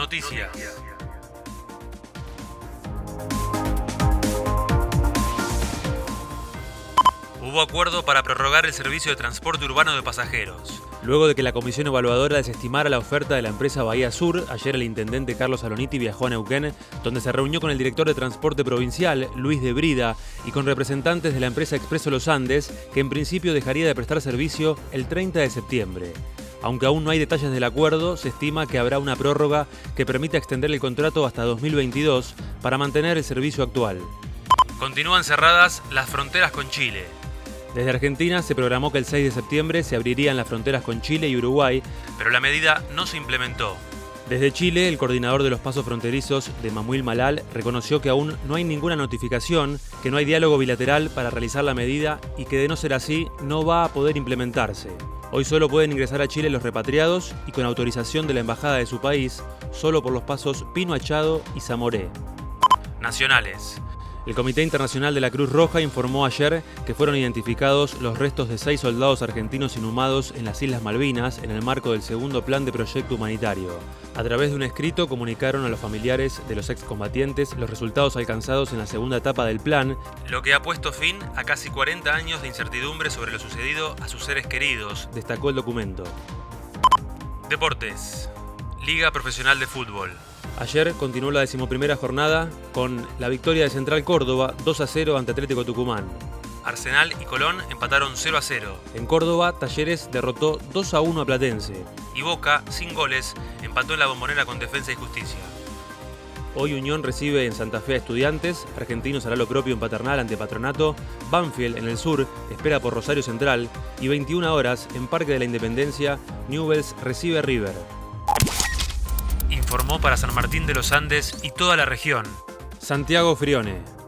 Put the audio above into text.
Noticias. Hubo acuerdo para prorrogar el servicio de transporte urbano de pasajeros. Luego de que la comisión evaluadora desestimara la oferta de la empresa Bahía Sur, ayer el intendente Carlos Aloniti viajó a Neuquén, donde se reunió con el director de transporte provincial, Luis de Brida, y con representantes de la empresa Expreso Los Andes, que en principio dejaría de prestar servicio el 30 de septiembre. Aunque aún no hay detalles del acuerdo, se estima que habrá una prórroga que permita extender el contrato hasta 2022 para mantener el servicio actual. Continúan cerradas las fronteras con Chile. Desde Argentina se programó que el 6 de septiembre se abrirían las fronteras con Chile y Uruguay, pero la medida no se implementó. Desde Chile, el coordinador de los pasos fronterizos de Mamuil Malal reconoció que aún no hay ninguna notificación, que no hay diálogo bilateral para realizar la medida y que de no ser así no va a poder implementarse. Hoy solo pueden ingresar a Chile los repatriados y con autorización de la embajada de su país, solo por los pasos Pino Achado y Zamoré. Nacionales. El Comité Internacional de la Cruz Roja informó ayer que fueron identificados los restos de seis soldados argentinos inhumados en las Islas Malvinas en el marco del segundo plan de proyecto humanitario. A través de un escrito comunicaron a los familiares de los excombatientes los resultados alcanzados en la segunda etapa del plan, lo que ha puesto fin a casi 40 años de incertidumbre sobre lo sucedido a sus seres queridos, destacó el documento. Deportes. Liga Profesional de Fútbol. Ayer continuó la decimoprimera jornada con la victoria de Central Córdoba 2 a 0 ante Atlético Tucumán. Arsenal y Colón empataron 0 a 0. En Córdoba, Talleres derrotó 2 a 1 a Platense. Y Boca, sin goles, empató en la bombonera con Defensa y Justicia. Hoy Unión recibe en Santa Fe a Estudiantes, Argentinos hará lo propio en Paternal ante Patronato, Banfield en el sur espera por Rosario Central y 21 horas en Parque de la Independencia, Newells recibe a River. Informó para San Martín de los Andes y toda la región. Santiago Frione.